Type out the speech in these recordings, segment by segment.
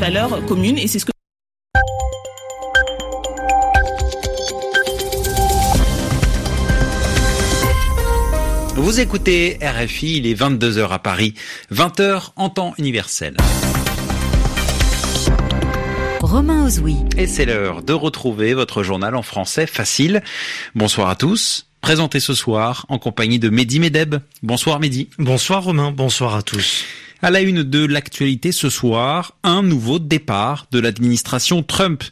valeurs communes et c'est ce que Vous écoutez RFI, il est 22h à Paris, 20h en temps universel. Romain Ozoui. Et c'est l'heure de retrouver votre journal en français facile. Bonsoir à tous. Présenté ce soir en compagnie de Mehdi Medeb. Bonsoir Mehdi. Bonsoir Romain, bonsoir à tous. À la une de l'actualité ce soir, un nouveau départ de l'administration Trump.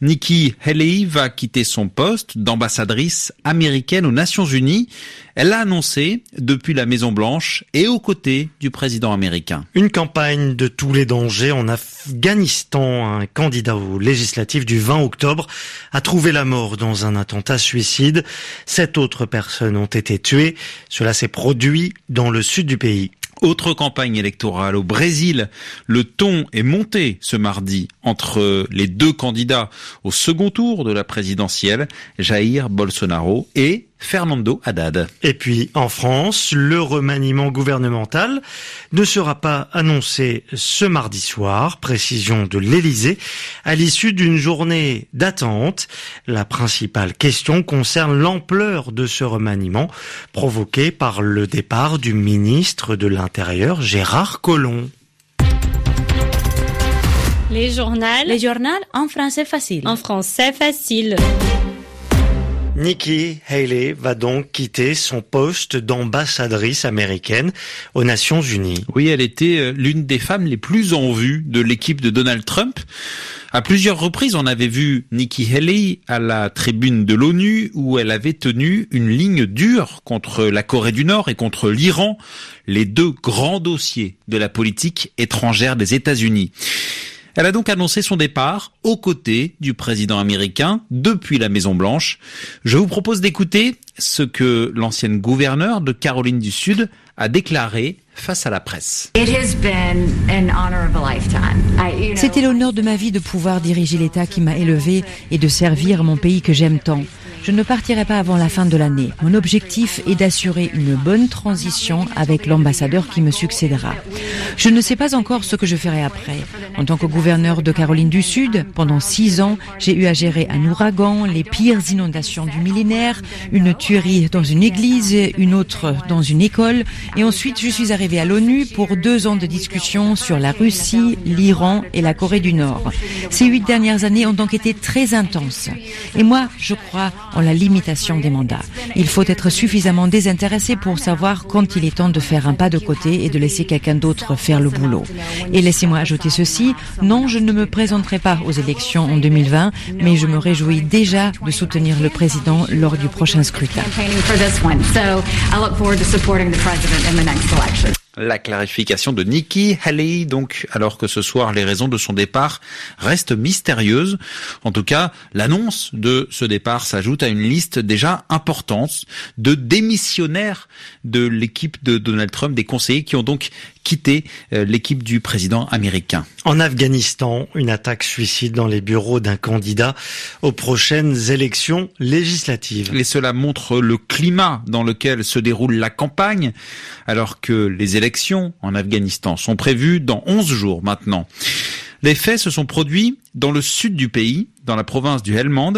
Nikki Haley va quitter son poste d'ambassadrice américaine aux Nations Unies. Elle l'a annoncé depuis la Maison Blanche et aux côtés du président américain. Une campagne de tous les dangers en Afghanistan. Un candidat au législatif du 20 octobre a trouvé la mort dans un attentat suicide. Sept autres personnes ont été tuées. Cela s'est produit dans le sud du pays. Autre campagne électorale au Brésil. Le ton est monté ce mardi entre les deux candidats au second tour de la présidentielle, Jair Bolsonaro et Fernando Haddad. Et puis en France, le remaniement gouvernemental ne sera pas annoncé ce mardi soir, précision de l'Élysée, à l'issue d'une journée d'attente. La principale question concerne l'ampleur de ce remaniement provoqué par le départ du ministre de l'Intérieur Gérard Collomb. Les journaux. Les journaux en français facile. En français facile. Nikki Haley va donc quitter son poste d'ambassadrice américaine aux Nations Unies. Oui, elle était euh, l'une des femmes les plus en vue de l'équipe de Donald Trump. À plusieurs reprises, on avait vu Nikki Haley à la tribune de l'ONU où elle avait tenu une ligne dure contre la Corée du Nord et contre l'Iran, les deux grands dossiers de la politique étrangère des États-Unis. Elle a donc annoncé son départ aux côtés du président américain depuis la Maison Blanche. Je vous propose d'écouter ce que l'ancienne gouverneure de Caroline du Sud a déclaré face à la presse. C'était l'honneur de ma vie de pouvoir diriger l'État qui m'a élevé et de servir mon pays que j'aime tant. Je ne partirai pas avant la fin de l'année. Mon objectif est d'assurer une bonne transition avec l'ambassadeur qui me succédera. Je ne sais pas encore ce que je ferai après. En tant que gouverneur de Caroline du Sud, pendant six ans, j'ai eu à gérer un ouragan, les pires inondations du millénaire, une tuerie dans une église, une autre dans une école, et ensuite je suis arrivé à l'ONU pour deux ans de discussion sur la Russie, l'Iran et la Corée du Nord. Ces huit dernières années ont donc été très intenses. Et moi, je crois en la limitation des mandats. Il faut être suffisamment désintéressé pour savoir quand il est temps de faire un pas de côté et de laisser quelqu'un d'autre faire le boulot. Et laissez-moi ajouter ceci, non, je ne me présenterai pas aux élections en 2020, mais je me réjouis déjà de soutenir le président lors du prochain scrutin. La clarification de Nikki Haley, donc, alors que ce soir les raisons de son départ restent mystérieuses. En tout cas, l'annonce de ce départ s'ajoute à une liste déjà importante de démissionnaires de l'équipe de Donald Trump, des conseillers qui ont donc quitté euh, l'équipe du président américain. En Afghanistan, une attaque suicide dans les bureaux d'un candidat aux prochaines élections législatives. Et cela montre le climat dans lequel se déroule la campagne, alors que les élections en Afghanistan sont prévues dans 11 jours maintenant. Les faits se sont produits dans le sud du pays, dans la province du Helmand.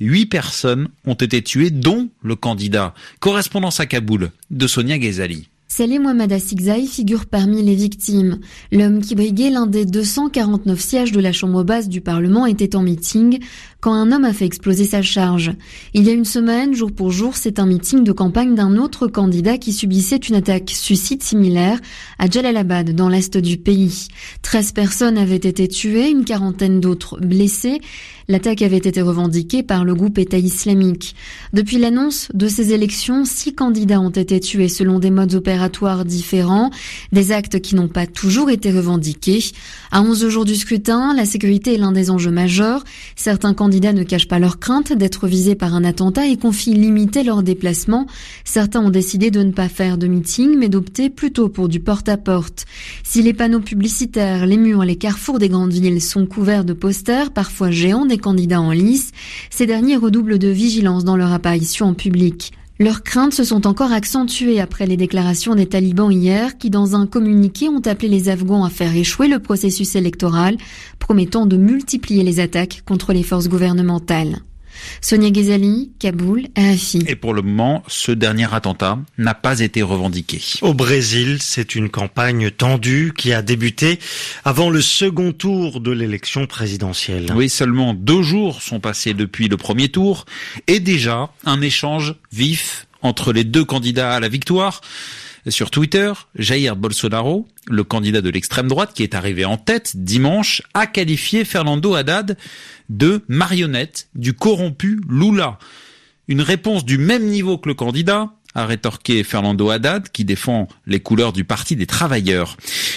Huit personnes ont été tuées, dont le candidat. Correspondance à Kaboul de Sonia Ghezali. Salim Mohamed Assigzai figure parmi les victimes. L'homme qui briguait l'un des 249 sièges de la chambre basse du Parlement était en meeting quand un homme a fait exploser sa charge. Il y a une semaine, jour pour jour, c'est un meeting de campagne d'un autre candidat qui subissait une attaque suicide similaire à Jalalabad, dans l'est du pays. 13 personnes avaient été tuées, une quarantaine d'autres blessées. L'attaque avait été revendiquée par le groupe État islamique. Depuis l'annonce de ces élections, six candidats ont été tués selon des modes opératoires différents, des actes qui n'ont pas toujours été revendiqués. À 11 jours du scrutin, la sécurité est l'un des enjeux majeurs. Certains candidats ne cachent pas leur crainte d'être visés par un attentat et confient limiter leurs déplacements. Certains ont décidé de ne pas faire de meeting, mais d'opter plutôt pour du porte-à-porte. Si les panneaux publicitaires, les murs, les carrefours des grandes villes sont couverts de posters, parfois géants, candidats en lice, ces derniers redoublent de vigilance dans leur apparition en public. Leurs craintes se sont encore accentuées après les déclarations des talibans hier qui, dans un communiqué, ont appelé les Afghans à faire échouer le processus électoral, promettant de multiplier les attaques contre les forces gouvernementales. Sonia Ghezali, Kaboul, RFI. Et pour le moment, ce dernier attentat n'a pas été revendiqué. Au Brésil, c'est une campagne tendue qui a débuté avant le second tour de l'élection présidentielle. Oui, seulement deux jours sont passés depuis le premier tour et déjà un échange vif entre les deux candidats à la victoire. Sur Twitter, Jair Bolsonaro, le candidat de l'extrême droite qui est arrivé en tête dimanche, a qualifié Fernando Haddad de marionnette du corrompu Lula. Une réponse du même niveau que le candidat, a rétorqué Fernando Haddad, qui défend les couleurs du Parti des travailleurs.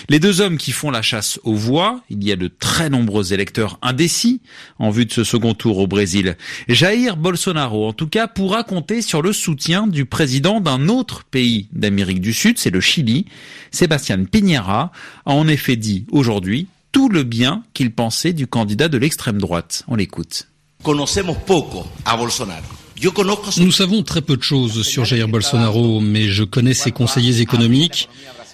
Les deux hommes qui font la chasse aux voix, il y a de très nombreux électeurs indécis en vue de ce second tour au Brésil. Jair Bolsonaro, en tout cas, pourra compter sur le soutien du président d'un autre pays d'Amérique du Sud, c'est le Chili. Sébastien Piñera a en effet dit aujourd'hui tout le bien qu'il pensait du candidat de l'extrême droite. On l'écoute. Nous savons très peu de choses sur Jair Bolsonaro, mais je connais ses conseillers économiques,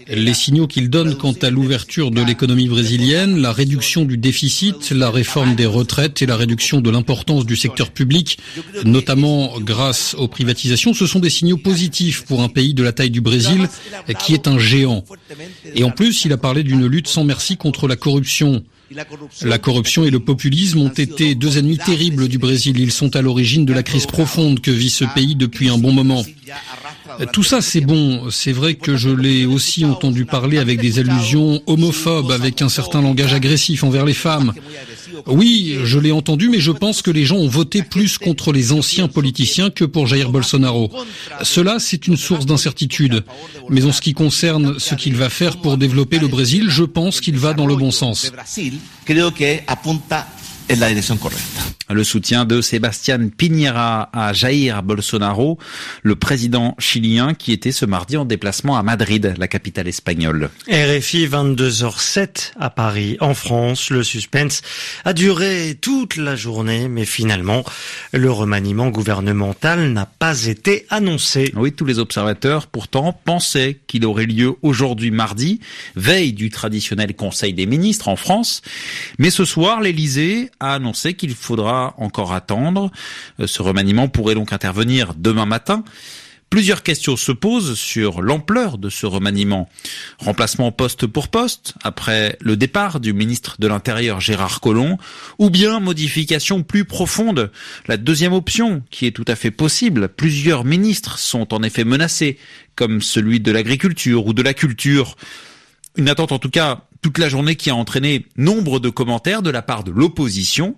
les signaux qu'il donne quant à l'ouverture de l'économie brésilienne, la réduction du déficit, la réforme des retraites et la réduction de l'importance du secteur public, notamment grâce aux privatisations, ce sont des signaux positifs pour un pays de la taille du Brésil qui est un géant. Et en plus, il a parlé d'une lutte sans merci contre la corruption. La corruption et le populisme ont été deux ennemis terribles du Brésil. Ils sont à l'origine de la crise profonde que vit ce pays depuis un bon moment. Tout ça, c'est bon. C'est vrai que je l'ai aussi entendu parler avec des allusions homophobes, avec un certain langage agressif envers les femmes. Oui, je l'ai entendu, mais je pense que les gens ont voté plus contre les anciens politiciens que pour Jair Bolsonaro. Cela, c'est une source d'incertitude. Mais en ce qui concerne ce qu'il va faire pour développer le Brésil, je pense qu'il va dans le bon sens. Le soutien de Sébastien Piñera à Jair Bolsonaro, le président chilien qui était ce mardi en déplacement à Madrid, la capitale espagnole. RFI 22h07 à Paris, en France. Le suspense a duré toute la journée, mais finalement, le remaniement gouvernemental n'a pas été annoncé. Oui, tous les observateurs pourtant pensaient qu'il aurait lieu aujourd'hui mardi, veille du traditionnel Conseil des ministres en France. Mais ce soir, l'Élysée a annoncé qu'il faudra encore attendre. Euh, ce remaniement pourrait donc intervenir demain matin. Plusieurs questions se posent sur l'ampleur de ce remaniement. Remplacement poste pour poste, après le départ du ministre de l'Intérieur Gérard Collomb, ou bien modification plus profonde. La deuxième option, qui est tout à fait possible, plusieurs ministres sont en effet menacés, comme celui de l'agriculture ou de la culture. Une attente en tout cas toute la journée qui a entraîné nombre de commentaires de la part de l'opposition.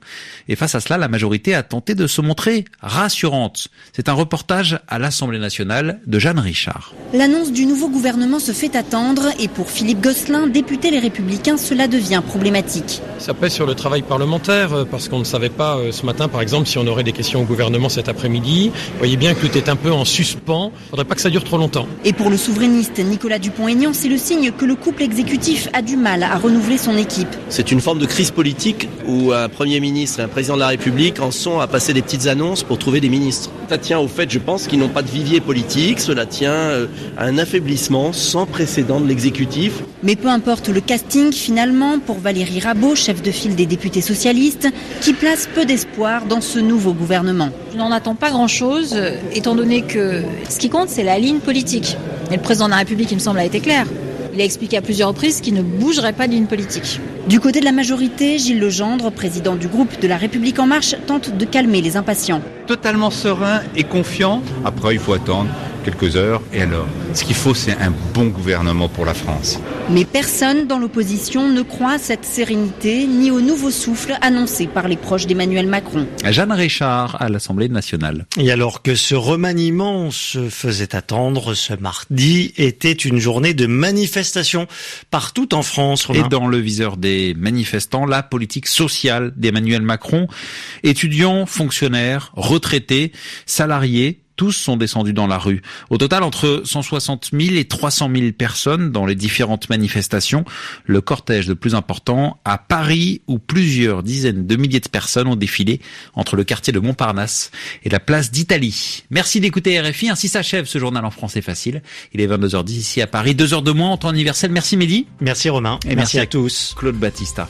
Et face à cela, la majorité a tenté de se montrer rassurante. C'est un reportage à l'Assemblée nationale de Jeanne Richard. L'annonce du nouveau gouvernement se fait attendre et pour Philippe Gosselin, député Les Républicains, cela devient problématique. Ça pèse sur le travail parlementaire euh, parce qu'on ne savait pas euh, ce matin, par exemple, si on aurait des questions au gouvernement cet après-midi. Vous voyez bien que tout est un peu en suspens. Il ne faudrait pas que ça dure trop longtemps. Et pour le souverainiste Nicolas Dupont-Aignan, c'est le signe que le couple exécutif a du mal à renouveler son équipe. C'est une forme de crise politique où un Premier ministre et un Président de la République en sont à passer des petites annonces pour trouver des ministres. Ça tient au fait, je pense, qu'ils n'ont pas de vivier politique, cela tient euh, à un affaiblissement sans précédent de l'exécutif. Mais peu importe le casting finalement pour Valérie Rabault, chef de file des députés socialistes, qui place peu d'espoir dans ce nouveau gouvernement. Je n'en attends pas grand-chose, euh, étant donné que ce qui compte, c'est la ligne politique. Et le président de la République, il me semble, a été clair. Il a expliqué à plusieurs reprises qu'il ne bougerait pas d'une politique. Du côté de la majorité, Gilles Legendre, président du groupe de la République en marche, tente de calmer les impatients. Totalement serein et confiant. Après, il faut attendre quelques heures. Et alors Ce qu'il faut, c'est un bon gouvernement pour la France. Mais personne dans l'opposition ne croit à cette sérénité ni au nouveau souffle annoncé par les proches d'Emmanuel Macron. Jeanne Richard à l'Assemblée nationale. Et alors que ce remaniement se faisait attendre, ce mardi était une journée de manifestation partout en France. Et dans le viseur des manifestants, la politique sociale d'Emmanuel Macron. Étudiants, fonctionnaires, retraités, salariés, tous sont descendus dans la rue. Au total, entre 160 000 et 300 000 personnes dans les différentes manifestations. Le cortège le plus important à Paris, où plusieurs dizaines de milliers de personnes ont défilé entre le quartier de Montparnasse et la place d'Italie. Merci d'écouter RFI. Ainsi s'achève ce journal en français facile. Il est 22h10 ici à Paris, deux heures de moins en temps universel. Merci Mehdi. Merci Romain. Et merci, à à tous. Claude Battista.